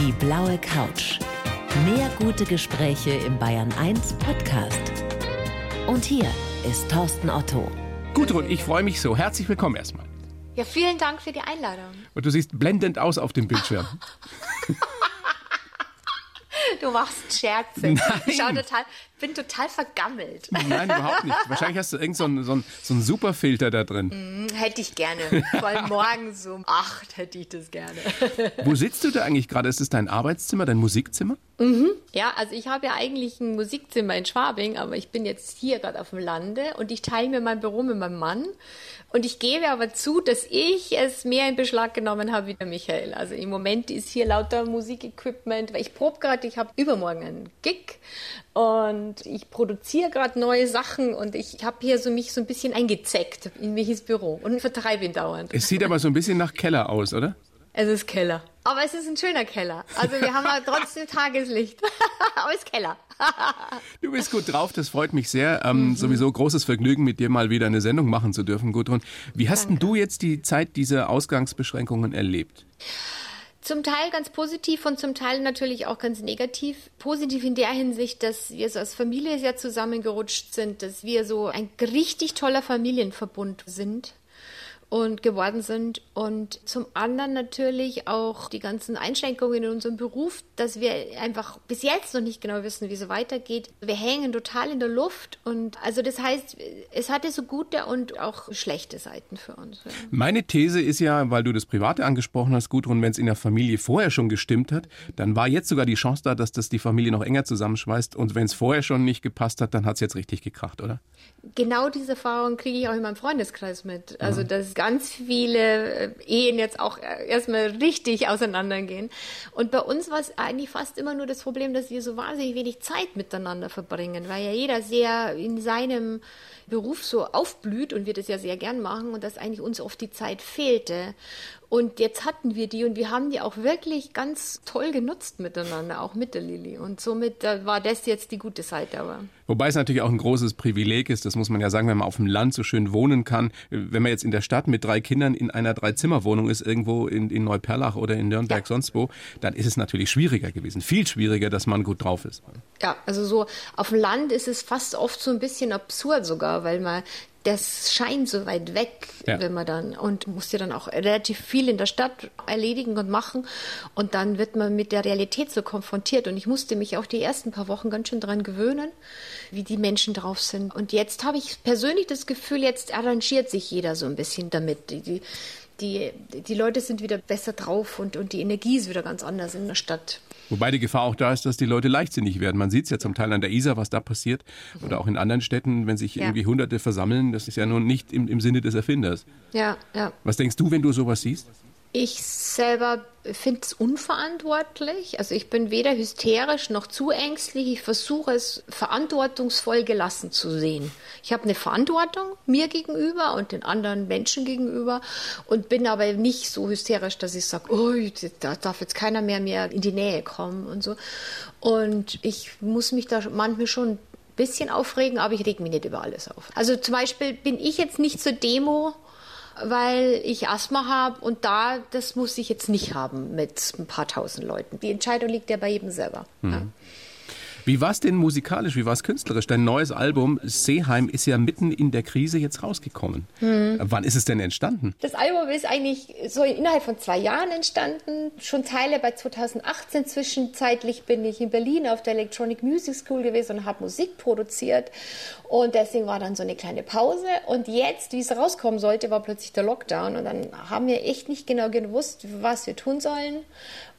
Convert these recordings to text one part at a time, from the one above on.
Die blaue Couch. Mehr gute Gespräche im Bayern 1 Podcast. Und hier ist Thorsten Otto. Gudrun, ich freue mich so. Herzlich willkommen erstmal. Ja, vielen Dank für die Einladung. Und du siehst blendend aus auf dem Bildschirm. Du machst Scherze. Nein. Ich schau total, bin total vergammelt. Nein, überhaupt nicht. Wahrscheinlich hast du irgend so einen, so einen, so einen Superfilter da drin. Hm, Hätte ich gerne. Vor allem morgens um acht hätte ich das gerne. Wo sitzt du da eigentlich gerade? Ist es dein Arbeitszimmer, dein Musikzimmer? Ja, also ich habe ja eigentlich ein Musikzimmer in Schwabing, aber ich bin jetzt hier gerade auf dem Lande und ich teile mir mein Büro mit meinem Mann. Und ich gebe aber zu, dass ich es mehr in Beschlag genommen habe wie der Michael. Also im Moment ist hier lauter Musikequipment, weil ich probe gerade, ich habe übermorgen einen Gig und ich produziere gerade neue Sachen und ich habe hier so mich so ein bisschen eingezeckt in welches Büro und vertreibe ihn dauernd. Es sieht aber so ein bisschen nach Keller aus, oder? Es ist Keller. Aber es ist ein schöner Keller. Also wir haben aber trotzdem Tageslicht. aber es ist Keller. Du bist gut drauf, das freut mich sehr. Ähm, Sowieso großes Vergnügen, mit dir mal wieder eine Sendung machen zu dürfen, Gudrun. Wie hast denn du jetzt die Zeit dieser Ausgangsbeschränkungen erlebt? Zum Teil ganz positiv und zum Teil natürlich auch ganz negativ. Positiv in der Hinsicht, dass wir so als Familie sehr zusammengerutscht sind, dass wir so ein richtig toller Familienverbund sind und geworden sind und zum anderen natürlich auch die ganzen Einschränkungen in unserem Beruf, dass wir einfach bis jetzt noch nicht genau wissen, wie es weitergeht. Wir hängen total in der Luft und also das heißt, es hatte so gute und auch schlechte Seiten für uns. Ja. Meine These ist ja, weil du das Private angesprochen hast, Gudrun, wenn es in der Familie vorher schon gestimmt hat, dann war jetzt sogar die Chance da, dass das die Familie noch enger zusammenschweißt. Und wenn es vorher schon nicht gepasst hat, dann hat es jetzt richtig gekracht, oder? Genau diese Erfahrung kriege ich auch in meinem Freundeskreis mit. Also, dass ganz viele äh, Ehen jetzt auch äh, erstmal richtig auseinandergehen. Und bei uns war es eigentlich fast immer nur das Problem, dass wir so wahnsinnig wenig Zeit miteinander verbringen, weil ja jeder sehr in seinem Beruf so aufblüht und wir das ja sehr gern machen und dass eigentlich uns oft die Zeit fehlte. Und jetzt hatten wir die und wir haben die auch wirklich ganz toll genutzt miteinander, auch mit der Lilly. Und somit äh, war das jetzt die gute Seite. Aber Wobei es natürlich auch ein großes Privileg ist, das muss man ja sagen, wenn man auf dem Land so schön wohnen kann. Wenn man jetzt in der Stadt mit drei Kindern in einer Dreizimmerwohnung ist, irgendwo in, in Neuperlach oder in Nürnberg, Ja. sonst wo, dann ist es natürlich schwieriger gewesen. Viel schwieriger, dass man gut drauf ist. Ja, also so auf dem Land ist es fast oft so ein bisschen absurd sogar, weil man das scheint so weit weg, Ja. wenn man dann und muss ja dann auch relativ viel in der Stadt erledigen und machen und dann wird man mit der Realität so konfrontiert und ich musste mich auch die ersten paar Wochen ganz schön dran gewöhnen, wie die Menschen drauf sind und jetzt habe ich persönlich das Gefühl, jetzt arrangiert sich jeder so ein bisschen damit. Die, die, die, die Leute sind wieder besser drauf und, und die Energie ist wieder ganz anders in der Stadt. Wobei die Gefahr auch da ist, dass die Leute leichtsinnig werden. Man sieht es ja zum Teil an der Isar, was da passiert. Oder auch in anderen Städten, wenn sich Ja. irgendwie Hunderte versammeln. Das ist ja nun nicht im, im Sinne des Erfinders. Ja, ja. Was denkst du, wenn du sowas siehst? Ich selber finde es unverantwortlich. Also ich bin weder hysterisch noch zu ängstlich. Ich versuche es verantwortungsvoll gelassen zu sehen. Ich habe eine Verantwortung mir gegenüber und den anderen Menschen gegenüber und bin aber nicht so hysterisch, dass ich sage, oh, da darf jetzt keiner mehr mehr in die Nähe kommen und so. Und ich muss mich da manchmal schon ein bisschen aufregen, aber ich reg mich nicht über alles auf. Also zum Beispiel bin ich jetzt nicht zur Demo weil ich Asthma habe und da, das muss ich jetzt nicht haben mit ein paar tausend Leuten. Die Entscheidung liegt ja bei jedem selber. Ja. Wie war es denn musikalisch? Wie war es künstlerisch? Dein neues Album Seeheim ist ja mitten in der Krise jetzt rausgekommen. Wann ist es denn entstanden? Das Album ist eigentlich so innerhalb von zwei Jahren entstanden. Schon Teile bei 2018. Zwischenzeitlich bin ich in Berlin auf der Electronic Music School gewesen und habe Musik produziert. Und deswegen war dann so eine kleine Pause. Und jetzt, wie es rauskommen sollte, war plötzlich der Lockdown. Und dann haben wir echt nicht genau gewusst, was wir tun sollen.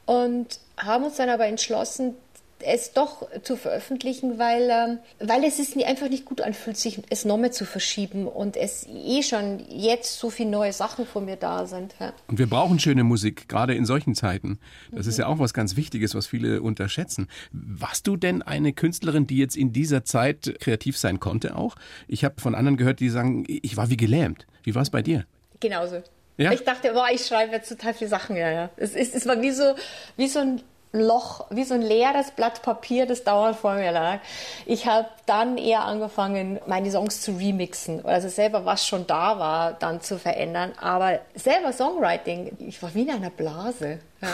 Und haben uns dann aber entschlossen, es doch zu veröffentlichen, weil, ähm, weil es ist nie- einfach nicht gut anfühlt, sich es nochmal zu verschieben und es eh schon jetzt so viele neue Sachen von mir da sind. Ja. Und wir brauchen schöne Musik, gerade in solchen Zeiten. Das ist ja auch was ganz Wichtiges, was viele unterschätzen. Warst du denn eine Künstlerin, die jetzt in dieser Zeit kreativ sein konnte auch? Ich habe von anderen gehört, die sagen, ich war wie gelähmt. Wie war es bei dir? Genauso. Ja? Ich dachte, boah, ich schreibe jetzt total viele Sachen. Ja, ja. Es, ist, es war wie so, wie so ein Loch, wie so ein leeres Blatt Papier, das dauernd vor mir lag. Ich habe dann eher angefangen, meine Songs zu remixen. Also selber, was schon da war, dann zu verändern. Aber selber Songwriting, ich war wie in einer Blase. Ja.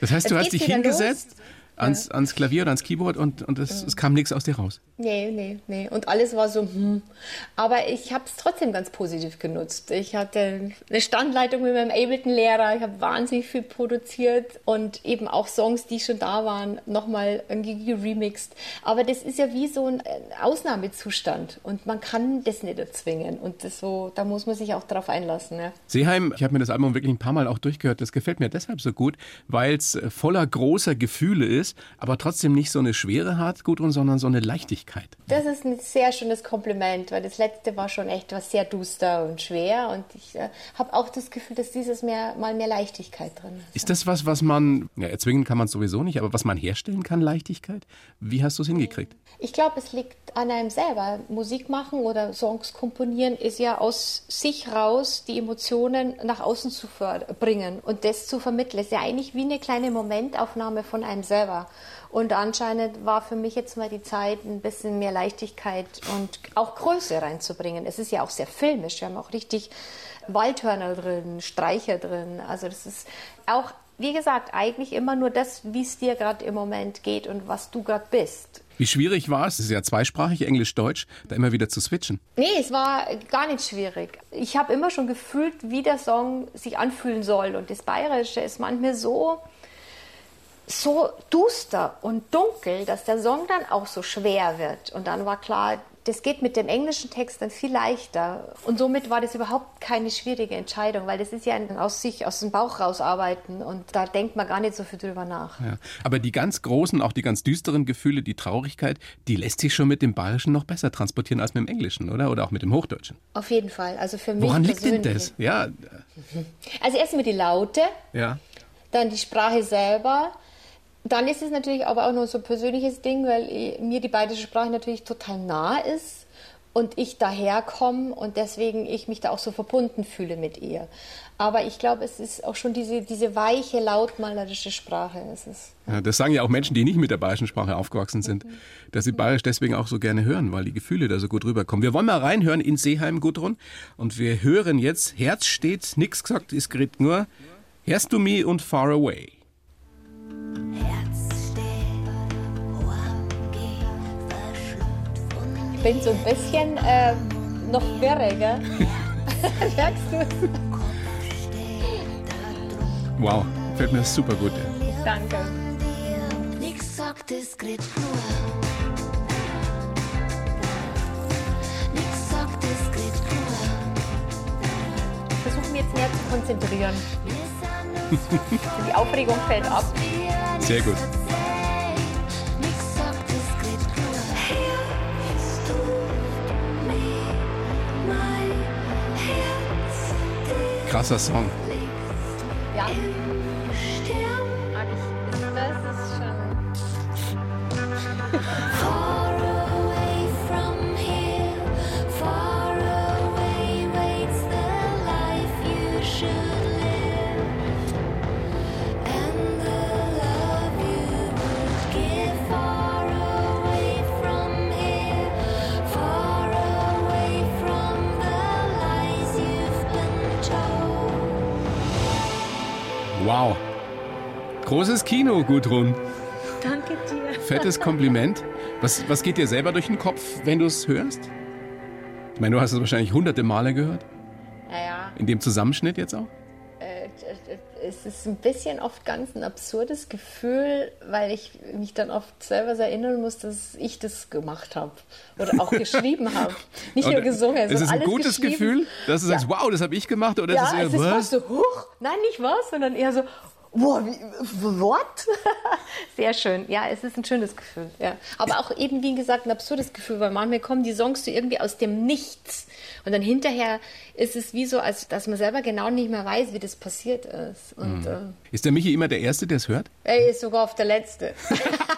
Das heißt, du hast dich hingesetzt? Ans, ja. ans Klavier oder ans Keyboard und, und es, es kam nichts aus dir raus. Nee, nee, nee. Und alles war so, hm. Aber ich habe es trotzdem ganz positiv genutzt. Ich hatte eine Standleitung mit meinem Ableton-Lehrer. Ich habe wahnsinnig viel produziert und eben auch Songs, die schon da waren, nochmal irgendwie geremixed. Aber das ist ja wie so ein Ausnahmezustand und man kann das nicht erzwingen. Und das so, da muss man sich auch drauf einlassen. Ja. Seeheim, ich habe mir das Album wirklich ein paar Mal auch durchgehört. Das gefällt mir deshalb so gut, weil es voller großer Gefühle ist, aber trotzdem nicht so eine Schwere hat, sondern so eine Leichtigkeit. Leichtigkeit. Das ist ein sehr schönes Kompliment, weil das letzte war schon echt was sehr duster und schwer und ich äh, habe auch das Gefühl, dass dieses mehr, mal mehr Leichtigkeit drin ist. Ist das was, was man, ja, erzwingen kann man es sowieso nicht, aber was man herstellen kann, Leichtigkeit? Wie hast du es hingekriegt? Ich glaube, es liegt an einem selber. Musik machen oder Songs komponieren ist ja aus sich raus, die Emotionen nach außen zu bringen und das zu vermitteln. Ist ja eigentlich wie eine kleine Momentaufnahme von einem selber. Und anscheinend war für mich jetzt mal die Zeit, ein bisschen mehr Leichtigkeit und auch Größe reinzubringen. Es ist ja auch sehr filmisch. Wir haben auch richtig Waldhörner drin, Streicher drin. Also das ist auch, wie gesagt, eigentlich immer nur das, wie es dir gerade im Moment geht und was du gerade bist. Wie schwierig war es? Es ist ja zweisprachig, Englisch-Deutsch, da immer wieder zu switchen. Nee, es war gar nicht schwierig. Ich habe immer schon gefühlt, wie der Song sich anfühlen soll. Und das Bayerische ist manchmal so so duster und dunkel, dass der Song dann auch so schwer wird. Und dann war klar, das geht mit dem englischen Text dann viel leichter. Und somit war das überhaupt keine schwierige Entscheidung, weil das ist ja ein aus sich, aus dem Bauch rausarbeiten und da denkt man gar nicht so viel drüber nach. Ja. Aber die ganz großen, auch die ganz düsteren Gefühle, die Traurigkeit, die lässt sich schon mit dem Bayerischen noch besser transportieren als mit dem Englischen, oder? Oder auch mit dem Hochdeutschen? Auf jeden Fall. Also für mich Woran liegt denn das? Ja. Also erstmal die Laute. Ja. Dann die Sprache selber dann ist es natürlich aber auch noch so ein persönliches Ding, weil mir die bayerische Sprache natürlich total nah ist und ich daherkomme und deswegen ich mich da auch so verbunden fühle mit ihr. Aber ich glaube, es ist auch schon diese, diese weiche, lautmalerische Sprache. Es ist, ja. Das sagen ja auch Menschen, die nicht mit der bayerischen Sprache aufgewachsen sind, mhm. dass sie bayerisch deswegen auch so gerne hören, weil die Gefühle da so gut rüberkommen. Wir wollen mal reinhören in Seeheim, Gudrun, und wir hören jetzt, Herz steht, nix gesagt, ist gerät nur, Hörst du mich und Far Away. Ich bin so ein bisschen äh, noch wirre, gell? Merkst du Wow, fällt mir super gut. Danke. Versuchen wir jetzt mehr zu konzentrieren. Die Aufregung fällt ab. Sehr gut. Krasser Song. Ja. Großes Kino, Gudrun. Danke dir. Fettes Kompliment. Was, was geht dir selber durch den Kopf, wenn du es hörst? Ich meine, du hast es wahrscheinlich hunderte Male gehört. Naja. In dem Zusammenschnitt jetzt auch? es ist ein bisschen oft ganz ein absurdes Gefühl, weil ich mich dann oft selber erinnern muss, dass ich das gemacht habe oder auch geschrieben habe. Nicht nur gesungen. Ist es ein gutes Gefühl, dass du ja. sagst, wow, das habe ich gemacht? Oder ja, ist es eher, es ist was? so, huch, nein, nicht was, sondern eher so, Boah, wie, what? Sehr schön. Ja, es ist ein schönes Gefühl. Ja. Aber auch eben, wie gesagt, ein absurdes Gefühl, weil manchmal kommen die Songs so irgendwie aus dem Nichts. Und dann hinterher ist es wie so, als dass man selber genau nicht mehr weiß, wie das passiert ist. Und, mhm. äh, ist der Michi immer der Erste, der es hört? Er ist sogar auf der Letzte.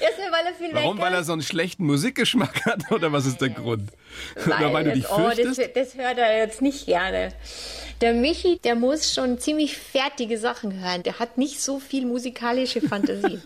Erstmal, weil er viel Warum? Weil er so einen schlechten Musikgeschmack hat? Oder was ist der Grund? Weil, oder weil du dich fürchtest? Oh, das, das hört er jetzt nicht gerne. Der Michi, der muss schon ziemlich fertige Sachen hören. Der hat nicht so viel musikalische Fantasie.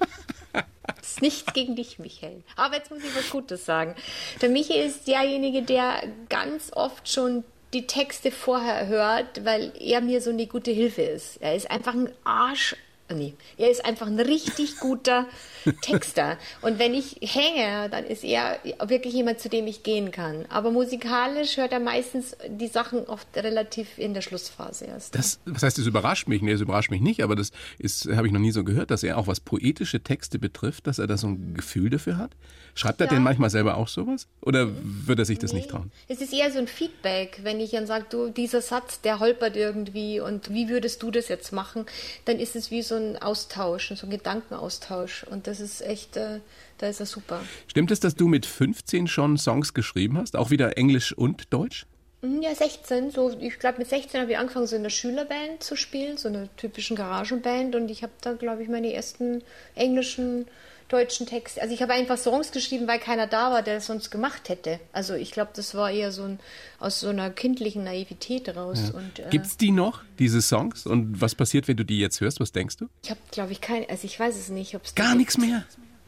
Das ist nichts gegen dich, Michael. Aber jetzt muss ich was Gutes sagen. Der Michi ist derjenige, der ganz oft schon die Texte vorher hört, weil er mir so eine gute Hilfe ist. Er ist einfach ein Arsch Nee, er ist einfach ein richtig guter Texter. Und wenn ich hänge, dann ist er wirklich jemand, zu dem ich gehen kann. Aber musikalisch hört er meistens die Sachen oft relativ in der Schlussphase erst. Das, was heißt, das überrascht mich? Nee, das überrascht mich nicht, aber das ist, habe ich noch nie so gehört, dass er auch was poetische Texte betrifft, dass er da so ein Gefühl dafür hat. Schreibt er ja. denn manchmal selber auch sowas? Oder würde er sich das nee. nicht trauen? Es ist eher so ein Feedback, wenn ich dann sage, du, dieser Satz, der holpert irgendwie und wie würdest du das jetzt machen? Dann ist es wie so ein Austausch, so ein Gedankenaustausch. Und das ist echt, äh, da ist er super. Stimmt es, dass du mit 15 schon Songs geschrieben hast? Auch wieder Englisch und Deutsch? Mhm, ja, 16. So, ich glaube, mit 16 habe ich angefangen, so in der Schülerband zu spielen, so einer typischen Garagenband. Und ich habe da, glaube ich, meine ersten englischen deutschen Texte. Also ich habe einfach Songs geschrieben, weil keiner da war, der es sonst gemacht hätte. Also ich glaube, das war eher so ein, aus so einer kindlichen Naivität raus. Ja. äh, Gibt es die noch, diese Songs? Und was passiert, wenn du die jetzt hörst? Was denkst du? Ich habe, glaube ich, keine, also ich weiß es nicht. Ob's Gar nichts mehr?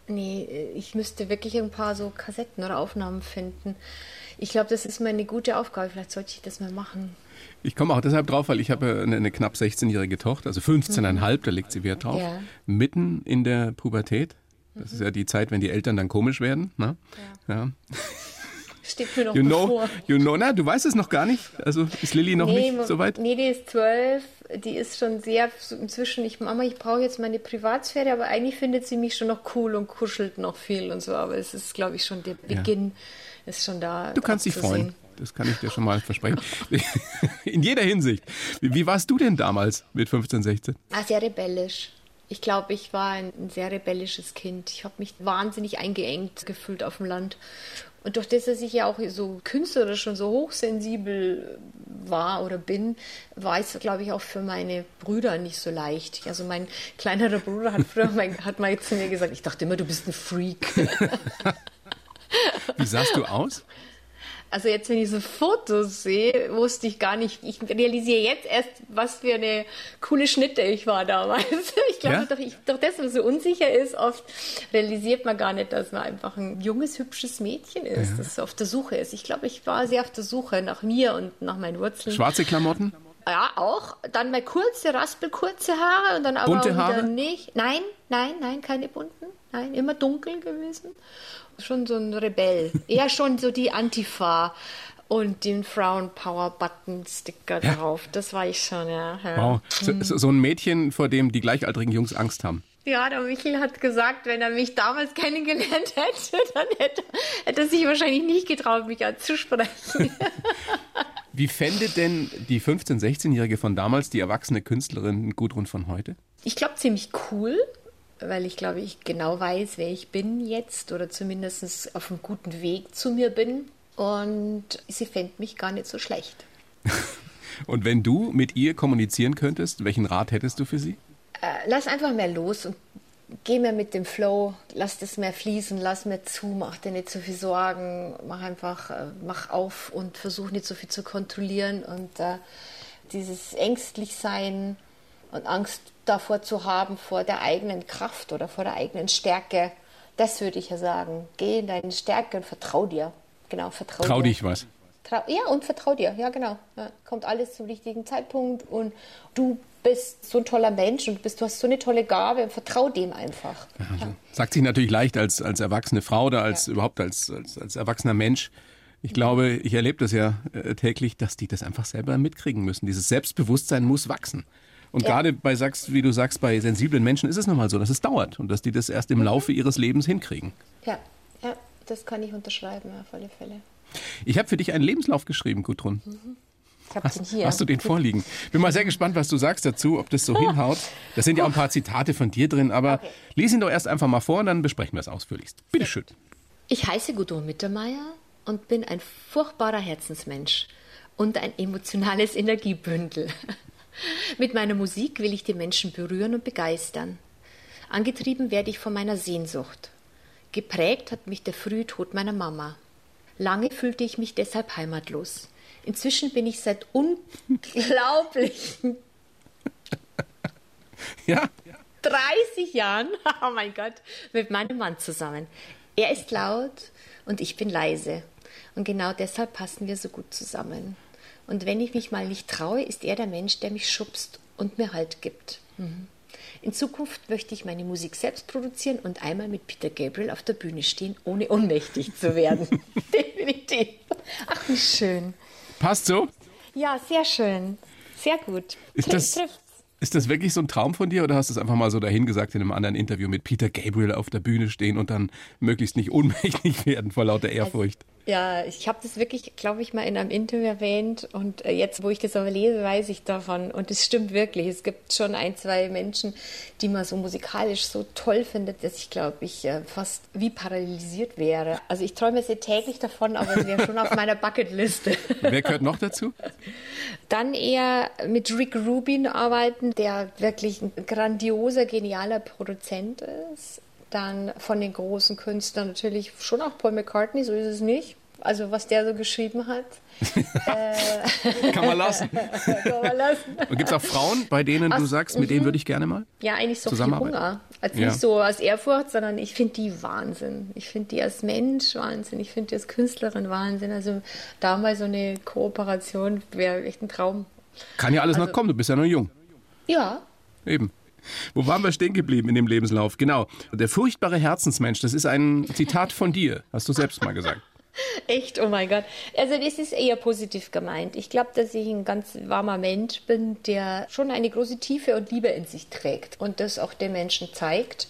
Nee, äh, ich müsste wirklich ein paar so Kassetten oder Aufnahmen finden. Ich glaube, das ist meine gute Aufgabe. Vielleicht sollte ich das mal machen. Ich komme auch deshalb drauf, weil ich habe eine, eine knapp 16-jährige Tochter, also 15,5, mhm. da legt sie Wert drauf. Ja. Mitten in der Pubertät. Das ist ja die Zeit, wenn die Eltern dann komisch werden. Ne? Ja. ja. Steht mir noch you know, you know, na, du weißt es noch gar nicht. Also ist Lilly noch nee, nicht so weit? Nee, die ist zwölf. Die ist schon sehr inzwischen. Ich Mama, ich brauche jetzt meine Privatsphäre, aber eigentlich findet sie mich schon noch cool und kuschelt noch viel und so. Aber es ist, glaube ich, schon der Beginn ja. ist schon da. Du kannst dich freuen. Das kann ich dir schon mal versprechen. In jeder Hinsicht. Wie, wie warst du denn damals mit 15, 16? Ah, sehr rebellisch. Ich glaube, ich war ein, sehr rebellisches Kind. Ich habe mich wahnsinnig eingeengt gefühlt auf dem Land. Und durch das, dass ich ja auch so künstlerisch und so hochsensibel war oder bin, war es, glaube ich, auch für meine Brüder nicht so leicht. Also mein kleinerer Bruder hat früher mal, hat mal zu mir gesagt, ich dachte immer, du bist ein Freak. Wie sahst du aus? Also jetzt, wenn ich so Fotos sehe, wusste ich gar nicht, ich realisiere jetzt erst, was für eine coole Schnitte ich war damals. Ich glaube, ja? doch, ich, doch das, was so unsicher ist, oft realisiert man gar nicht, dass man einfach ein junges, hübsches Mädchen ist, ja. das auf der Suche ist. Ich glaube, ich war sehr auf der Suche nach mir und nach meinen Wurzeln. Schwarze Klamotten? Ja, auch. Dann mal kurze, raspelkurze Haare und dann aber Bunte wieder Haare? nicht. Nein, nein, nein, keine bunten. Nein, immer dunkel gewesen schon so ein Rebell. Eher schon so die Antifa und den Frauenpower-Button-Sticker ja. drauf. Das war ich schon, ja. ja. Wow. So, so, ein Mädchen, vor dem die gleichaltrigen Jungs Angst haben. Ja, der Michel hat gesagt, wenn er mich damals kennengelernt hätte, dann hätte, hätte er sich wahrscheinlich nicht getraut, mich anzusprechen. Wie fände denn die 15-, 16-Jährige von damals die erwachsene Künstlerin Gudrun von heute? Ich glaube, ziemlich cool weil ich glaube, ich genau weiß, wer ich bin jetzt oder zumindest auf einem guten Weg zu mir bin. Und sie fände mich gar nicht so schlecht. und wenn du mit ihr kommunizieren könntest, welchen Rat hättest du für sie? Äh, lass einfach mehr los und geh mehr mit dem Flow, lass das mehr fließen, lass mehr zu, mach dir nicht so viel Sorgen, mach einfach, äh, mach auf und versuch nicht so viel zu kontrollieren und äh, dieses ängstlich sein und Angst davor zu haben, vor der eigenen Kraft oder vor der eigenen Stärke. Das würde ich ja sagen. Geh in deine Stärke und vertrau dir. Genau, vertrau Trau dir. dich was. Trau, ja, und vertrau dir. Ja, genau. Ja, kommt alles zum richtigen Zeitpunkt und du bist so ein toller Mensch und bist, du hast so eine tolle Gabe und vertrau dem einfach. Ja, ja. Sagt sich natürlich leicht als, als erwachsene Frau oder als überhaupt als, als, als erwachsener Mensch. Ich glaube, ich erlebe das ja äh, täglich, dass die das einfach selber mitkriegen müssen. Dieses Selbstbewusstsein muss wachsen. Und ja. gerade bei, sagst, wie du sagst, bei sensiblen Menschen ist es nochmal so, dass es dauert und dass die das erst im mhm. Laufe ihres Lebens hinkriegen. Ja, ja, das kann ich unterschreiben, auf alle Fälle. Ich habe für dich einen Lebenslauf geschrieben, Gudrun. Mhm. Hast, hast, du den vorliegen? Bin mal sehr gespannt, was du sagst dazu, ob das so hinhaut. Da sind ja auch ein paar Zitate von dir drin, aber okay. lese ihn doch erst einfach mal vor und dann besprechen wir es ausführlichst. Bitte schön. Ich heiße Gudrun Mittermeier und bin ein furchtbarer Herzensmensch und ein emotionales Energiebündel. Mit meiner Musik will ich die Menschen berühren und begeistern. Angetrieben werde ich von meiner Sehnsucht. Geprägt hat mich der frühe Tod meiner Mama. Lange fühlte ich mich deshalb heimatlos. Inzwischen bin ich seit unglaublichen ja. 30 Jahren, oh mein Gott, mit meinem Mann zusammen. Er ist laut und ich bin leise. Und genau deshalb passen wir so gut zusammen. Und wenn ich mich mal nicht traue, ist er der Mensch, der mich schubst und mir Halt gibt. Mhm. In Zukunft möchte ich meine Musik selbst produzieren und einmal mit Peter Gabriel auf der Bühne stehen, ohne ohnmächtig zu werden. Definitiv. Ach, wie schön. Passt so? Ja, sehr schön. Sehr gut. Ist das, ist das wirklich so ein Traum von dir oder hast du es einfach mal so dahingesagt in einem anderen Interview mit Peter Gabriel auf der Bühne stehen und dann möglichst nicht ohnmächtig werden vor lauter Ehrfurcht? Ja, ich habe das wirklich, glaube ich, mal in einem Interview erwähnt und äh, jetzt, wo ich das aber lese, weiß ich davon und es stimmt wirklich. Es gibt schon ein, zwei Menschen, die man so musikalisch so toll findet, dass ich glaube, ich äh, fast wie paralysiert wäre. Also ich träume sehr täglich davon, aber es wäre schon auf meiner Bucketliste. Wer gehört noch dazu? Dann eher mit Rick Rubin arbeiten, der wirklich ein grandioser, genialer Produzent ist dann von den großen Künstlern natürlich schon auch Paul McCartney, so ist es nicht. Also was der so geschrieben hat. äh, Kann man lassen. Kann man lassen. Und gibt es auch Frauen, bei denen du sagst, mit denen mhm. würde ich gerne mal Ja, eigentlich so viel Hunger. Also ja. nicht so aus Ehrfurcht, sondern ich finde die Wahnsinn. Ich finde die als Mensch Wahnsinn. Ich finde die als Künstlerin Wahnsinn. Also da mal so eine Kooperation wäre echt ein Traum. Kann ja alles also, noch kommen, du bist ja noch jung. Ja. Eben. Wo waren wir stehen geblieben in dem Lebenslauf? Genau. Der furchtbare Herzensmensch, das ist ein Zitat von dir, hast du selbst mal gesagt. Echt, oh mein Gott. Also das ist eher positiv gemeint. Ich glaube, dass ich ein ganz warmer Mensch bin, der schon eine große Tiefe und Liebe in sich trägt und das auch den Menschen zeigt.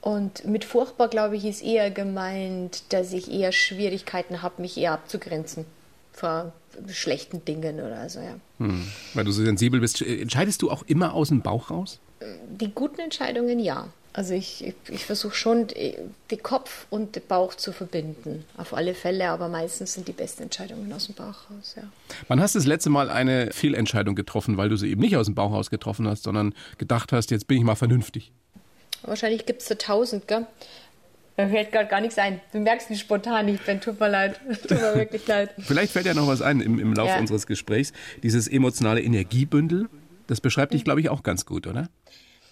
Und mit furchtbar, glaube ich, ist eher gemeint, dass ich eher Schwierigkeiten habe, mich eher abzugrenzen vor schlechten Dingen oder so, ja. Hm. Weil du so sensibel bist. Entscheidest du auch immer aus dem Bauch raus? Die guten Entscheidungen ja. Also ich, ich, ich versuche schon, den Kopf und den Bauch zu verbinden. Auf alle Fälle, aber meistens sind die besten Entscheidungen aus dem Bauch raus, ja. Wann hast du das letzte Mal eine Fehlentscheidung getroffen, weil du sie eben nicht aus dem Bauch raus getroffen hast, sondern gedacht hast, jetzt bin ich mal vernünftig? Wahrscheinlich gibt es so tausend, gell? Da fällt gerade gar nichts ein. Du merkst, wie spontan ich bin. Tut mir leid. Tut mir wirklich leid. Vielleicht fällt ja noch was ein im, im Laufe ja. unseres Gesprächs. Dieses emotionale Energiebündel, das beschreibt dich, glaube ich, auch ganz gut, oder?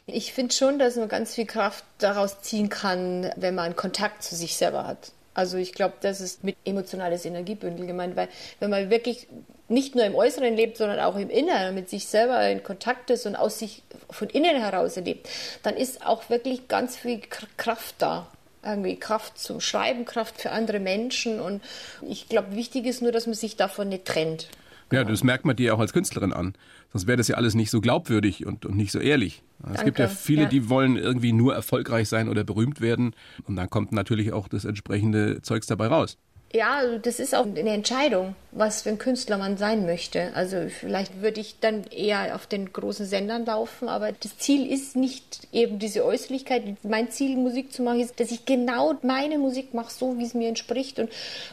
Ich finde schon, dass man ganz viel Kraft daraus ziehen kann, wenn man Kontakt zu sich selber hat. Also ich glaube, das ist mit emotionales Energiebündel gemeint, weil wenn man wirklich nicht nur im Äußeren lebt, sondern auch im Inneren mit sich selber in Kontakt ist und aus sich von innen heraus erlebt, dann ist auch wirklich ganz viel Kraft da irgendwie Kraft zum Schreiben, Kraft für andere Menschen. Und ich glaube, wichtig ist nur, dass man sich davon nicht trennt. Ja, das merkt man dir auch als Künstlerin an. Sonst wäre das ja alles nicht so glaubwürdig und, und nicht so ehrlich. Es Danke. gibt ja viele, ja. die wollen irgendwie nur erfolgreich sein oder berühmt werden. Und dann kommt natürlich auch das entsprechende Zeugs dabei raus. Ja, das ist auch eine Entscheidung, was für ein Künstler man sein möchte. Also vielleicht würde ich dann eher auf den großen Sendern laufen, aber das Ziel ist nicht eben diese Äußerlichkeit. Mein Ziel, Musik zu machen, ist, dass ich genau meine Musik mache, so wie es mir entspricht und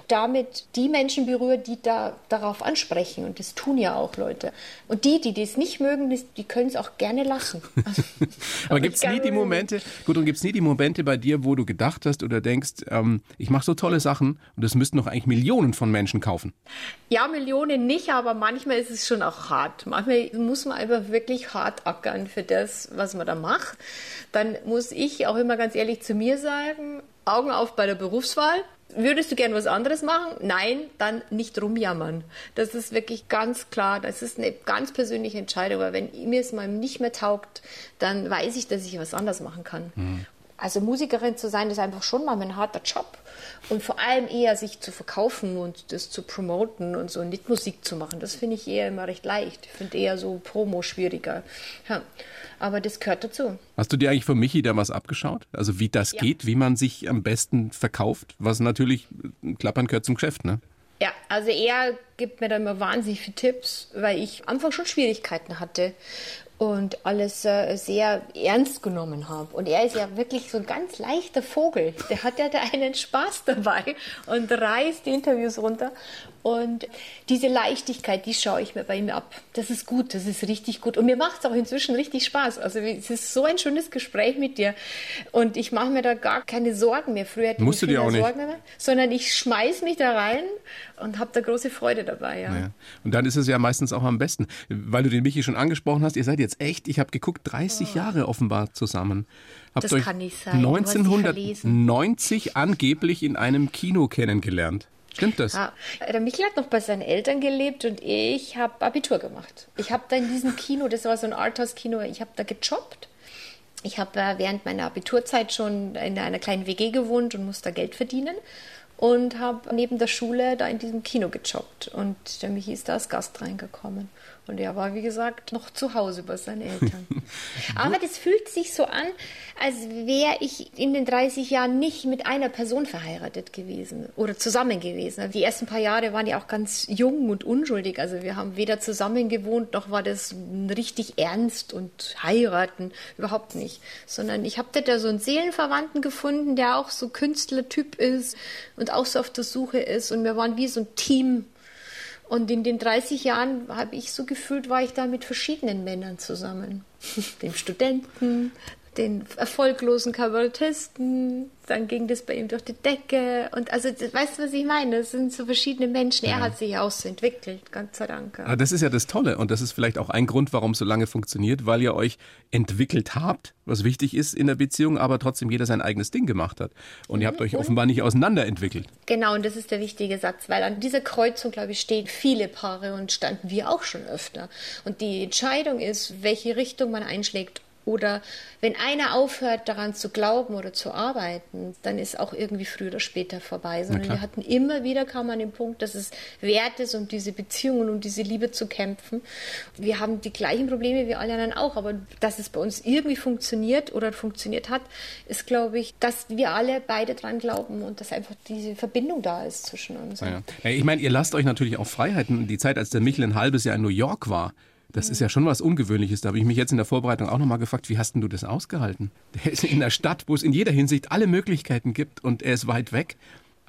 damit die Menschen berühre, die da darauf ansprechen. Und das tun ja auch Leute. Und die, die das nicht mögen, die können es auch gerne lassen. Also, aber gibt es nie die Momente, gut, und gibt es nie die Momente bei dir, wo du gedacht hast oder denkst, ähm, ich mache so tolle Sachen und das müsste müssten doch eigentlich Millionen von Menschen kaufen. Ja, Millionen nicht, aber manchmal ist es schon auch hart. Manchmal muss man einfach wirklich hart ackern für das, was man da macht. Dann muss ich auch immer ganz ehrlich zu mir sagen, Augen auf bei der Berufswahl. Würdest du gern was anderes machen? Nein, dann nicht rumjammern. Das ist wirklich ganz klar. Das ist eine ganz persönliche Entscheidung. Aber wenn mir es mal nicht mehr taugt, dann weiß ich, dass ich was anderes machen kann. Mhm. Also Musikerin zu sein, ist einfach schon mal ein harter Job. Und vor allem eher sich zu verkaufen und das zu promoten und so nicht Musik zu machen. Das finde ich eher immer recht leicht. Ich finde eher so Promo schwieriger. Ja. Aber das gehört dazu. Hast du dir eigentlich von Michi da was abgeschaut? Also wie das ja. geht, wie man sich am besten verkauft? Was natürlich klappern gehört zum Geschäft, ne? Ja, also er gibt mir da immer wahnsinnig viele Tipps, weil ich am Anfang schon Schwierigkeiten hatte und alles äh, sehr ernst genommen habe. Und er ist ja wirklich so ein ganz leichter Vogel. Der hat ja da einen Spaß dabei und reißt die Interviews runter. Und diese Leichtigkeit, die schaue ich mir bei ihm ab. Das ist gut, das ist richtig gut. Und mir macht es auch inzwischen richtig Spaß. Also es ist so ein schönes Gespräch mit dir. Und ich mache mir da gar keine Sorgen mehr. Früher hatte Musst ich keine Sorgen mehr, sondern ich schmeiß mich da rein und habe da große Freude dabei. Ja. ja. Und dann ist es ja meistens auch am besten. Weil du den Michi schon angesprochen hast, ihr seid jetzt echt, ich habe geguckt, 30 oh. Jahre offenbar zusammen. Habt das euch kann nicht sein. 1990 angeblich in einem Kino kennengelernt. Stimmt das? Ja. Der Michael hat noch bei seinen Eltern gelebt und ich habe Abitur gemacht. Ich habe da in diesem Kino, das war so ein Arthouse-Kino, ich habe da gejobbt Ich habe äh, während meiner Abiturzeit schon in einer kleinen WG gewohnt und musste da Geld verdienen und habe neben der Schule da in diesem Kino gejobbt und der Michi ist da als Gast reingekommen. Und er war, wie gesagt, noch zu Hause bei seinen Eltern. Aber das fühlt sich so an, als wäre ich in den 30 Jahren nicht mit einer Person verheiratet gewesen oder zusammen gewesen. Die ersten paar Jahre waren ja auch ganz jung und unschuldig. Also wir haben weder zusammen gewohnt, noch war das richtig ernst und heiraten. Überhaupt nicht. Sondern ich habe da so einen Seelenverwandten gefunden, der auch so Künstlertyp ist und auch so auf der Suche ist. Und wir waren wie so ein Team und in den 30 Jahren habe ich so gefühlt, war ich da mit verschiedenen Männern zusammen. Dem Studenten, den erfolglosen Kabarettisten, dann ging das bei ihm durch die Decke. Und also, weißt du, was ich meine? Das sind so verschiedene Menschen. Er hat sich auch so entwickelt, Gott sei Dank. Aber das ist ja das Tolle und das ist vielleicht auch ein Grund, warum es so lange funktioniert, weil ihr euch entwickelt habt, was wichtig ist in der Beziehung, aber trotzdem jeder sein eigenes Ding gemacht hat. Und ihr habt euch offenbar nicht auseinanderentwickelt. Genau, und das ist der wichtige Satz, weil an dieser Kreuzung, glaube ich, stehen viele Paare und standen wir auch schon öfter. Und die Entscheidung ist, welche Richtung man einschlägt oder wenn einer aufhört, daran zu glauben oder zu arbeiten, dann ist auch irgendwie früher oder später vorbei. Sondern wir hatten immer wieder, kam an den Punkt, dass es wert ist, um diese Beziehungen, um diese Liebe zu kämpfen. Wir haben die gleichen Probleme wie alle anderen auch, aber dass es bei uns irgendwie funktioniert oder funktioniert hat, ist, glaube ich, dass wir alle beide dran glauben und dass einfach diese Verbindung da ist zwischen uns. Ja. Ich meine, ihr lasst euch natürlich auch Freiheiten. Die Zeit, als der Michel ein halbes Jahr in New York war, das ist ja schon was Ungewöhnliches. Da habe ich mich jetzt in der Vorbereitung auch nochmal gefragt, wie hast denn du das ausgehalten? Der ist in der Stadt, wo es in jeder Hinsicht alle Möglichkeiten gibt und er ist weit weg.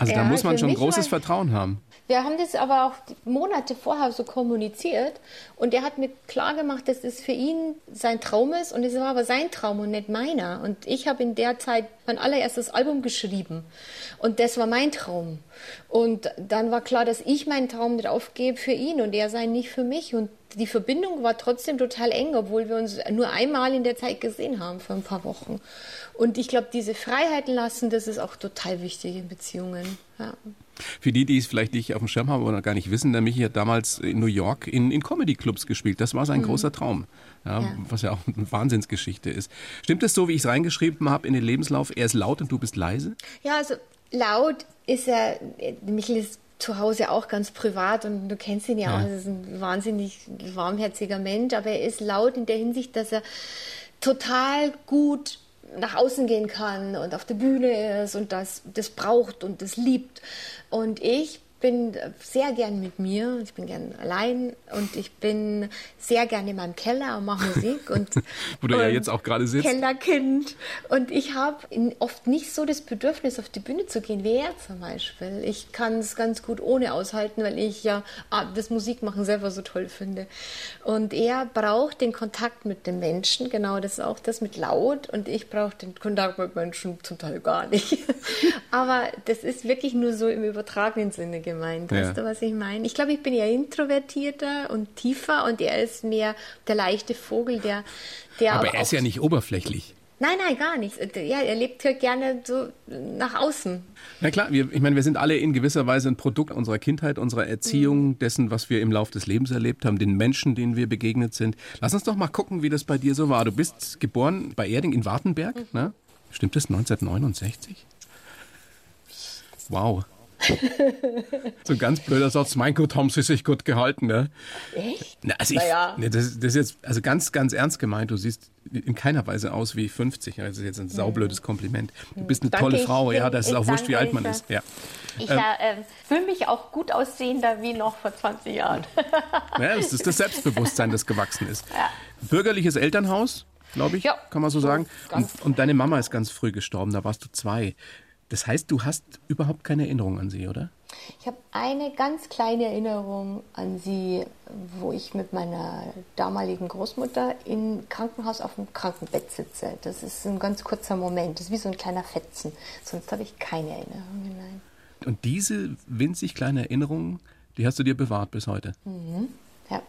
Also ja, da muss man schon großes Vertrauen haben. Wir haben das aber auch Monate vorher so kommuniziert und er hat mir klar gemacht, dass das für ihn sein Traum ist und es war aber sein Traum und nicht meiner. Und ich habe in der Zeit mein allererstes Album geschrieben und das war mein Traum. Und dann war klar, dass ich meinen Traum nicht aufgebe für ihn und er sei nicht für mich. Und die Verbindung war trotzdem total eng, obwohl wir uns nur einmal in der Zeit gesehen haben, für ein paar Wochen. Und ich glaube, diese Freiheiten lassen, das ist auch total wichtig in Beziehungen. Ja. Für die, die es vielleicht nicht auf dem Schirm haben oder gar nicht wissen, der Michi hat damals in New York in, in Comedy-Clubs gespielt. Das war sein mhm. großer Traum, ja, ja. was ja auch eine Wahnsinnsgeschichte ist. Stimmt es so, wie ich es reingeschrieben habe in den Lebenslauf? Er ist laut und du bist leise? Ja, also laut ist er, Michel ist zu Hause auch ganz privat und du kennst ihn ja, ja. auch, er ist ein wahnsinnig warmherziger Mensch, aber er ist laut in der Hinsicht, dass er total gut nach außen gehen kann und auf der Bühne ist und das, das braucht und das liebt. Und ich bin sehr gern mit mir, ich bin gern allein und ich bin sehr gern in meinem Keller und mache Musik und wo du ja jetzt auch gerade sitzt. Kellerkind und ich habe oft nicht so das Bedürfnis auf die Bühne zu gehen wie er zum Beispiel. Ich kann es ganz gut ohne aushalten, weil ich ja ah, das Musikmachen selber so toll finde. Und er braucht den Kontakt mit den Menschen, genau das ist auch das mit laut und ich brauche den Kontakt mit Menschen zum Teil gar nicht. Aber das ist wirklich nur so im übertragenen Sinne gemeint. Weißt du, was ich meine? Ich glaube, ich bin eher introvertierter und tiefer und er ist mehr der leichte Vogel, der. der Aber er ist ja nicht oberflächlich. Nein, nein, gar nicht. Ja, er lebt ja gerne so nach außen. Na klar, wir, ich meine, wir sind alle in gewisser Weise ein Produkt unserer Kindheit, unserer Erziehung, mhm. dessen, was wir im Laufe des Lebens erlebt haben, den Menschen, denen wir begegnet sind. Lass uns doch mal gucken, wie das bei dir so war. Du bist geboren bei Erding in Wartenberg, mhm. ne? Stimmt das, 1969? Wow. so ein ganz blöder Satz, mein Gott, haben sie sich gut gehalten, ne? Echt? Na, also ich, naja. ne, das, das, ist jetzt also ganz, ganz ernst gemeint. Du siehst in keiner Weise aus wie 50. Das ist jetzt ein saublödes Kompliment. Du bist eine danke, tolle Frau, ja, das ist auch wurscht, wie alt man ist. Ja. Ich ähm, äh, fühle mich auch gut aussehender wie noch vor 20 Jahren. ja, das ist das Selbstbewusstsein, das gewachsen ist. Ja. Bürgerliches Elternhaus, glaube ich, ja, kann man so sagen. Und, und deine Mama ist ganz früh gestorben, da warst du zwei. Das heißt, du hast überhaupt keine Erinnerung an sie, oder? Ich habe eine ganz kleine Erinnerung an sie, wo ich mit meiner damaligen Großmutter im Krankenhaus auf dem Krankenbett sitze. Das ist ein ganz kurzer Moment. Das ist wie so ein kleiner Fetzen. Sonst habe ich keine Erinnerungen, nein. Und diese winzig kleine Erinnerung, die hast du dir bewahrt bis heute? Mhm. Ja.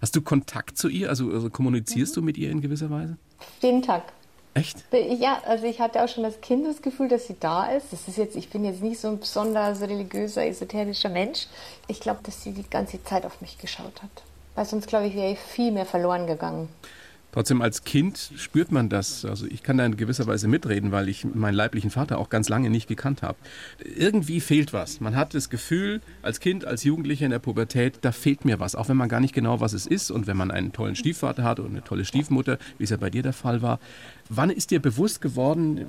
Hast du Kontakt zu ihr? Also, also kommunizierst mhm. du mit ihr in gewisser Weise? Jeden Tag. Echt? Ja, also ich hatte auch schon das Gefühl, dass sie da ist. Das ist jetzt, ich bin jetzt nicht so ein besonders religiöser, esoterischer Mensch. Ich glaube, dass sie die ganze Zeit auf mich geschaut hat. Weil sonst, glaube ich, wäre ich viel mehr verloren gegangen. Trotzdem als Kind spürt man das. Also ich kann da in gewisser Weise mitreden, weil ich meinen leiblichen Vater auch ganz lange nicht gekannt habe. Irgendwie fehlt was. Man hat das Gefühl, als Kind, als Jugendlicher in der Pubertät, da fehlt mir was. Auch wenn man gar nicht genau was es ist und wenn man einen tollen Stiefvater hat oder eine tolle Stiefmutter, wie es ja bei dir der Fall war. Wann ist dir bewusst geworden,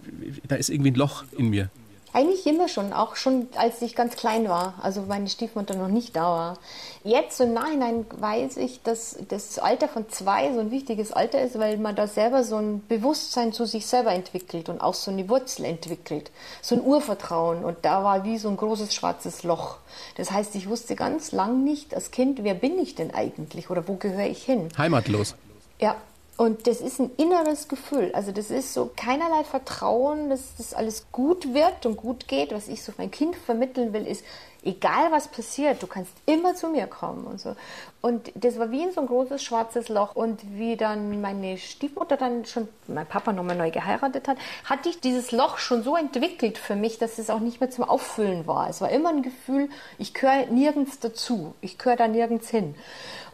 da ist irgendwie ein Loch in mir? Eigentlich immer schon, auch schon als ich ganz klein war, also meine Stiefmutter noch nicht da war. Jetzt im Nachhinein weiß ich, dass das Alter von zwei so ein wichtiges Alter ist, weil man da selber so ein Bewusstsein zu sich selber entwickelt und auch so eine Wurzel entwickelt, so ein Urvertrauen. Und da war wie so ein großes schwarzes Loch. Das heißt, ich wusste ganz lang nicht als Kind, wer bin ich denn eigentlich oder wo gehöre ich hin? Heimatlos. Ja, und das ist ein inneres Gefühl. Also das ist so keinerlei Vertrauen, dass das alles gut wird und gut geht. Was ich so mein Kind vermitteln will, ist, egal was passiert, du kannst immer zu mir kommen und so. Und das war wie in so ein großes schwarzes Loch. Und wie dann meine Stiefmutter dann schon, mein Papa nochmal neu geheiratet hat, hatte ich dieses Loch schon so entwickelt für mich, dass es auch nicht mehr zum Auffüllen war. Es war immer ein Gefühl, ich gehöre nirgends dazu. Ich gehöre da nirgends hin.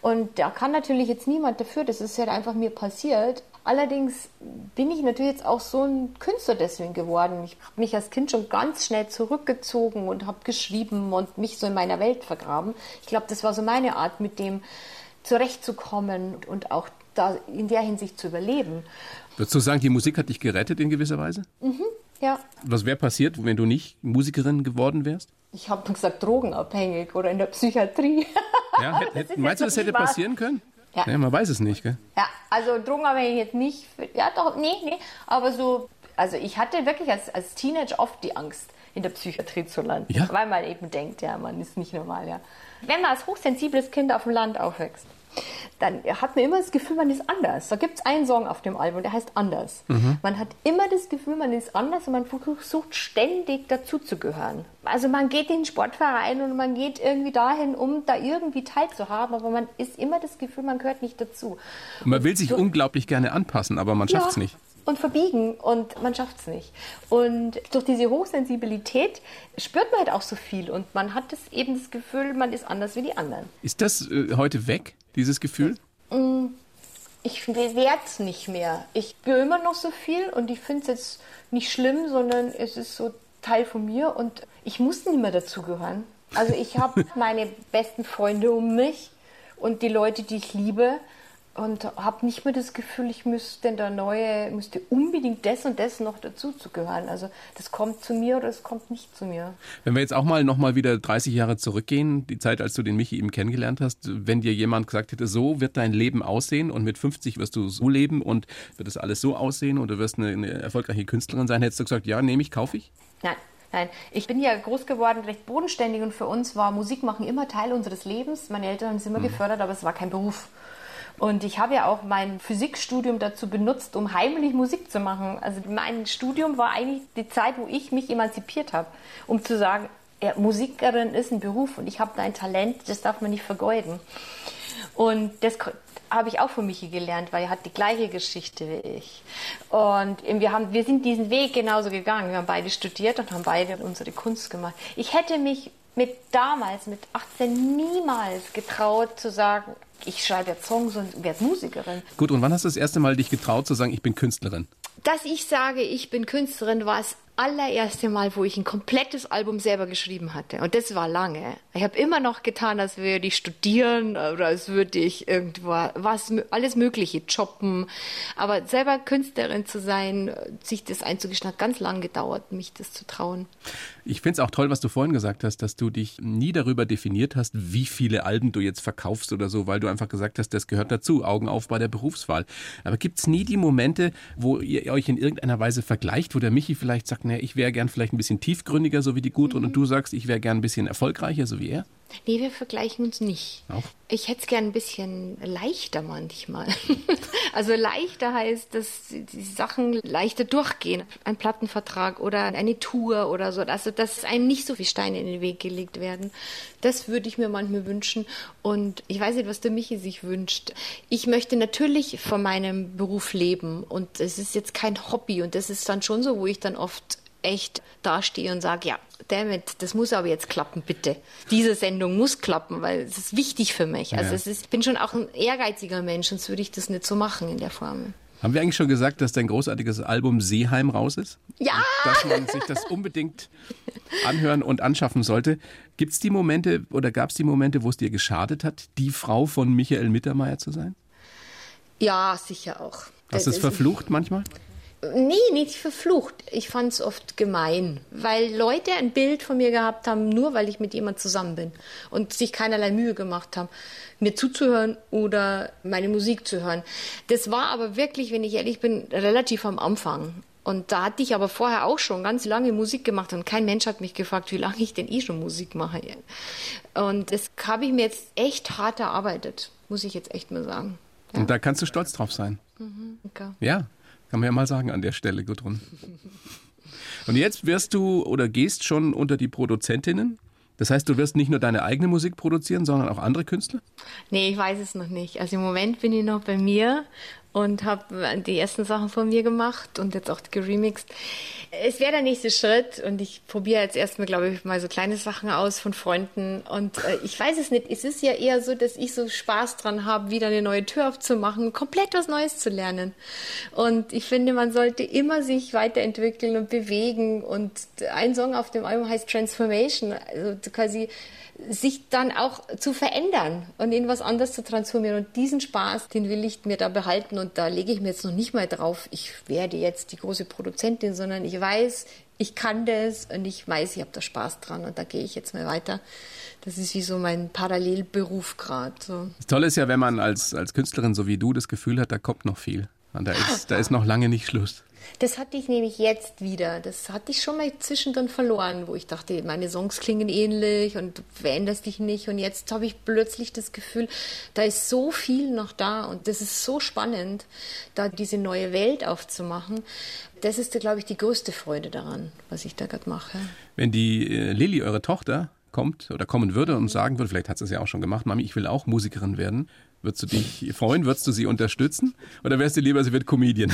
Und da kann natürlich jetzt niemand dafür, das ist halt einfach mir passiert. Allerdings bin ich natürlich jetzt auch so ein Künstler deswegen geworden. Ich habe mich als Kind schon ganz schnell zurückgezogen und habe geschrieben und mich so in meiner Welt vergraben. Ich glaube, das war so meine Art, mit dem zurechtzukommen und auch da in der Hinsicht zu überleben. Würdest du sagen, die Musik hat dich gerettet in gewisser Weise? Mhm, ja. Was wäre passiert, wenn du nicht Musikerin geworden wärst? Ich habe gesagt, drogenabhängig oder in der Psychiatrie. Ja, hätt, hätt, meinst du, das hätte passieren können? Ja. ja. Man weiß es nicht, gell? Ja, also drogenabhängig jetzt nicht. Ja, doch, nee, nee. Aber so, also ich hatte wirklich als, als Teenager oft die Angst, in der Psychiatrie zu landen. Ja. Weil man eben denkt, ja, man ist nicht normal, ja. Wenn man als hochsensibles Kind auf dem Land aufwächst, dann hat man immer das Gefühl, man ist anders. Da gibt es einen Song auf dem Album, der heißt Anders. Mhm. Man hat immer das Gefühl, man ist anders und man versucht ständig dazuzugehören. Also man geht in den Sportverein und man geht irgendwie dahin, um da irgendwie teilzuhaben, aber man ist immer das Gefühl, man gehört nicht dazu. Man will sich so, unglaublich gerne anpassen, aber man schafft es nicht und verbiegen und man schafft es nicht. Und durch diese Hochsensibilität spürt man halt auch so viel und man hat das eben das Gefühl, man ist anders wie die anderen. Ist das äh, heute weg, dieses Gefühl? Mm, ich werde es nicht mehr. Ich spüre immer noch so viel und ich finde es jetzt nicht schlimm, sondern es ist so Teil von mir und ich muss nicht mehr dazugehören. Also ich habe meine besten Freunde um mich und die Leute, die ich liebe und habe nicht mehr das Gefühl, ich müsste da neue, müsste unbedingt das und das noch dazu zu gehören. Also das kommt zu mir oder es kommt nicht zu mir. Wenn wir jetzt auch mal noch mal wieder 30 Jahre zurückgehen, die Zeit, als du den Michi eben kennengelernt hast, wenn dir jemand gesagt hätte, so wird dein Leben aussehen und mit 50 wirst du so leben und wird das alles so aussehen und du wirst eine, eine erfolgreiche Künstlerin sein, hättest du gesagt, ja, nehme ich, kaufe ich? Nein. Nein, ich bin ja groß geworden, recht bodenständig und für uns war Musik machen immer Teil unseres Lebens. Meine Eltern haben es immer mhm. gefördert, aber es war kein Beruf. Und ich habe ja auch mein Physikstudium dazu benutzt, um heimlich Musik zu machen. Also mein Studium war eigentlich die Zeit, wo ich mich emanzipiert habe, um zu sagen, ja, Musikerin ist ein Beruf und ich habe da ein Talent, das darf man nicht vergeuden. Und das habe ich auch von Michi gelernt, weil er hat die gleiche Geschichte wie ich. Und wir, haben, wir sind diesen Weg genauso gegangen. Wir haben beide studiert und haben beide unsere Kunst gemacht. Ich hätte mich mit damals, mit 18, niemals getraut zu sagen, ich schreibe jetzt Songs und werde Musikerin. Gut, und wann hast du das erste Mal dich getraut zu sagen, ich bin Künstlerin? Dass ich sage, ich bin Künstlerin, war es allererste Mal, wo ich ein komplettes Album selber geschrieben hatte. Und das war lange. Ich habe immer noch getan, als würde ich studieren oder als würde ich irgendwo was, alles Mögliche, jobben. Aber selber Künstlerin zu sein, sich das einzugestehen, hat ganz lange gedauert, mich das zu trauen. Ich finde es auch toll, was du vorhin gesagt hast, dass du dich nie darüber definiert hast, wie viele Alben du jetzt verkaufst oder so, weil du einfach gesagt hast, das gehört dazu, Augen auf bei der Berufswahl. Aber gibt es nie die Momente, wo ihr euch in irgendeiner Weise vergleicht, wo der Michi vielleicht sagt, ne, ich wäre gern vielleicht ein bisschen tiefgründiger, so wie die Gudrun, mhm. und du sagst, ich wäre gern ein bisschen erfolgreicher, so wie er? Nee, wir vergleichen uns nicht. Auch? Ich hätte es gern ein bisschen leichter manchmal. also leichter heißt, dass die Sachen leichter durchgehen. Ein Plattenvertrag oder eine Tour oder so. Also, dass einem nicht so viele Steine in den Weg gelegt werden. Das würde ich mir manchmal wünschen. Und ich weiß nicht, was der Michi sich wünscht. Ich möchte natürlich von meinem Beruf leben. Und es ist jetzt kein Hobby. Und das ist dann schon so, wo ich dann oft echt dastehe und sage, ja, damit, das muss aber jetzt klappen, bitte. Diese Sendung muss klappen, weil es ist wichtig für mich. Also ja. es ist, ich bin schon auch ein ehrgeiziger Mensch, sonst würde ich das nicht so machen in der Form. Haben wir eigentlich schon gesagt, dass dein großartiges Album Seeheim raus ist? Ja! dass man sich das unbedingt anhören und anschaffen sollte. Gibt es die Momente oder gab es die Momente, wo es dir geschadet hat, die Frau von Michael Mittermeier zu sein? Ja, sicher auch. Hast du es verflucht manchmal? Nee, nicht verflucht. Ich fand es oft gemein, weil Leute ein Bild von mir gehabt haben, nur weil ich mit jemand zusammen bin und sich keinerlei Mühe gemacht haben, mir zuzuhören oder meine Musik zu hören. Das war aber wirklich, wenn ich ehrlich bin, relativ am Anfang. Und da hatte ich aber vorher auch schon ganz lange Musik gemacht und kein Mensch hat mich gefragt, wie lange ich denn eh schon Musik mache. Und das habe ich mir jetzt echt hart erarbeitet, muss ich jetzt echt mal sagen. Ja. Und da kannst du stolz drauf sein. Mhm, okay. Ja. Kann man ja mal sagen an der Stelle, Gudrun. Und jetzt wirst du oder gehst schon unter die Produzentinnen? Das heißt, du wirst nicht nur deine eigene Musik produzieren, sondern auch andere Künstler? Nee, ich weiß es noch nicht. Also im Moment bin ich noch bei mir und habe die ersten Sachen von mir gemacht und jetzt auch geremixed. Es wäre der nächste Schritt und ich probiere jetzt erstmal, glaube ich, mal so kleine Sachen aus von Freunden und äh, ich weiß es nicht. Es ist ja eher so, dass ich so Spaß dran habe, wieder eine neue Tür aufzumachen, komplett was Neues zu lernen. Und ich finde, man sollte immer sich weiterentwickeln und bewegen und ein Song auf dem Album heißt Transformation, also quasi sich dann auch zu verändern und in was anderes zu transformieren. Und diesen Spaß, den will ich mir da behalten. Und da lege ich mir jetzt noch nicht mal drauf, ich werde jetzt die große Produzentin, sondern ich weiß, ich kann das und ich weiß, ich habe da Spaß dran und da gehe ich jetzt mal weiter. Das ist wie so mein Parallelberuf gerade. So. Das Tolle ist ja, wenn man als, als Künstlerin so wie du das Gefühl hat, da kommt noch viel. Und da ist, da ist noch lange nicht Schluss. Das hatte ich nämlich jetzt wieder. Das hatte ich schon mal zwischendrin verloren, wo ich dachte, meine Songs klingen ähnlich und du veränderst dich nicht. Und jetzt habe ich plötzlich das Gefühl, da ist so viel noch da und das ist so spannend, da diese neue Welt aufzumachen. Das ist, glaube ich, die größte Freude daran, was ich da gerade mache. Wenn die äh, Lilly, eure Tochter, kommt oder kommen würde und sagen würde, vielleicht hat sie es ja auch schon gemacht, Mami, ich will auch Musikerin werden, Würdest du dich freuen? Würdest du sie unterstützen? Oder wärst du lieber, sie wird Comedian?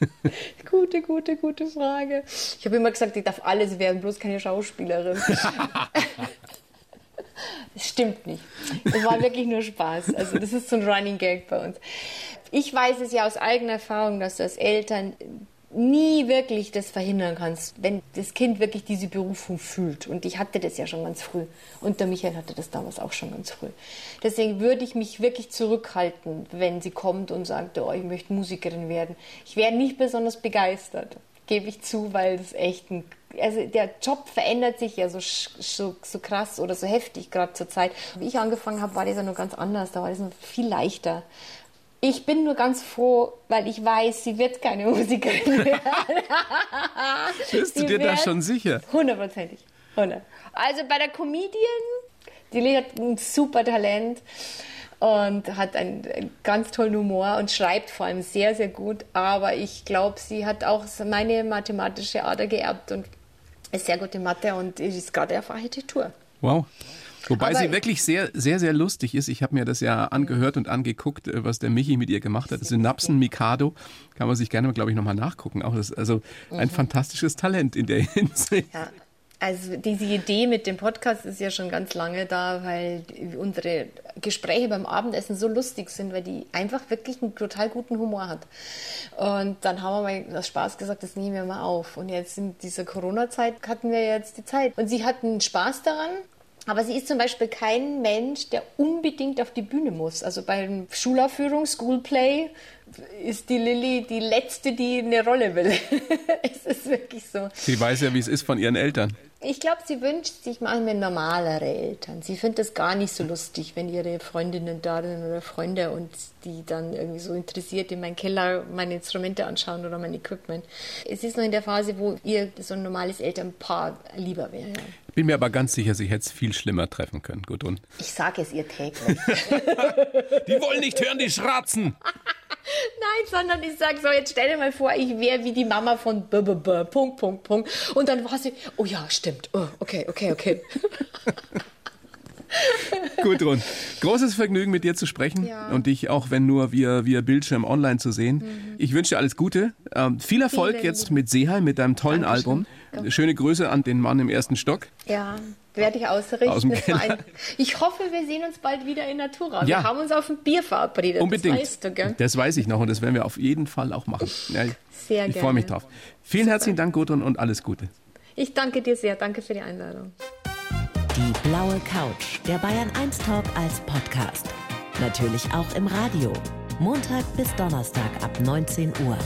gute, gute, gute Frage. Ich habe immer gesagt, ich darf alles werden, bloß keine Schauspielerin. Das stimmt nicht. Es war wirklich nur Spaß. Also das ist so ein Running Gag bei uns. Ich weiß es ja aus eigener Erfahrung, dass du als Eltern nie wirklich das verhindern kannst, wenn das Kind wirklich diese Berufung fühlt. Und ich hatte das ja schon ganz früh. Und der Michael hatte das damals auch schon ganz früh. Deswegen würde ich mich wirklich zurückhalten, wenn sie kommt und sagt, oh, ich möchte Musikerin werden. Ich wäre nicht besonders begeistert, gebe ich zu, weil das echt ein also der Job verändert sich ja so, so, so krass oder so heftig gerade zur Zeit. Wie ich angefangen habe, war das ja noch ganz anders. Da war das noch viel leichter. Ich bin nur ganz froh, weil ich weiß, sie wird keine Musikerin werden. Bist du dir da schon sicher? Hundertprozentig. Also bei der Comedian, die Lee hat ein super Talent und hat einen, einen, ganz tollen Humor und schreibt vor allem sehr, sehr gut. Aber ich glaube, sie hat auch meine mathematische Ader geerbt und ist sehr gut in Mathe und ist gerade auf Architektur. Wow. Wobei Aber sie wirklich sehr, sehr, sehr lustig ist. Ich habe mir das ja angehört und angeguckt, äh, was der Michi mit ihr gemacht hat. Synapsen Mikado. Kann man sich gerne, glaube ich, nochmal nachgucken. Auch das, also ein mhm. fantastisches Talent in der Hinsicht. Ja. Also diese Idee mit dem Podcast ist ja schon ganz lange da, weil unsere Gespräche beim Abendessen so lustig sind, weil die einfach wirklich einen total guten Humor hat. Und dann haben wir mal aus Spaß gesagt, das nehmen wir mal auf. Und jetzt in dieser Corona-Zeit hatten wir jetzt die Zeit. Und sie hatten Spaß daran aber sie ist zum Beispiel kein Mensch, der unbedingt auf die Bühne muss. Also bei Schulaufführung, Schoolplay, ist die Lilly die Letzte, die eine Rolle will. es ist wirklich so. Sie weiß ja, wie es ist von ihren Eltern. Ich glaube, sie wünscht sich manchmal normalere Eltern. Sie findet es gar nicht so lustig, wenn ihre Freundinnen da sind oder Freunde und die dann irgendwie so interessiert in meinen Keller meine Instrumente anschauen oder mein Equipment. Es ist noch in der Phase, wo ihr so ein normales Elternpaar lieber wäre. Ich bin mir aber ganz sicher, sie hätte es viel schlimmer treffen können, Gudrun. Ich sage es ihr täglich. die wollen nicht hören, die Schratzen. Nein, sondern ich sage so, jetzt stell dir mal vor, ich wäre wie die Mama von B -B -B, Punkt, Punkt, Punkt. Und dann war sie, oh ja, stimmt. Oh, okay, okay, okay. Gudrun, großes Vergnügen mit dir zu sprechen ja. und dich auch, wenn nur via, via Bildschirm online zu sehen. Mhm. Ich wünsche dir alles Gute. Ähm, viel Erfolg Vielen jetzt mit Seeheim, mit deinem tollen Dankeschön. Album. Schöne Grüße an den Mann im ersten Stock. Ja, werde ich ausrichten. Aus dem Keller. Ich hoffe, wir sehen uns bald wieder in Natura. Ja. Wir haben uns auf ein Bier verabredet. Unbedingt. Das weißt du, gell? Das weiß ich noch und das werden wir auf jeden Fall auch machen. Ja, ich Sehr ich gerne. freue mich drauf. Vielen herzlichen Dank, Gudrun, und alles Gute. Ich danke dir sehr. Danke für die Einladung. Die blaue Couch, der Bayern 1 Talk als Podcast. Natürlich auch im Radio. Montag bis Donnerstag ab 19 Uhr.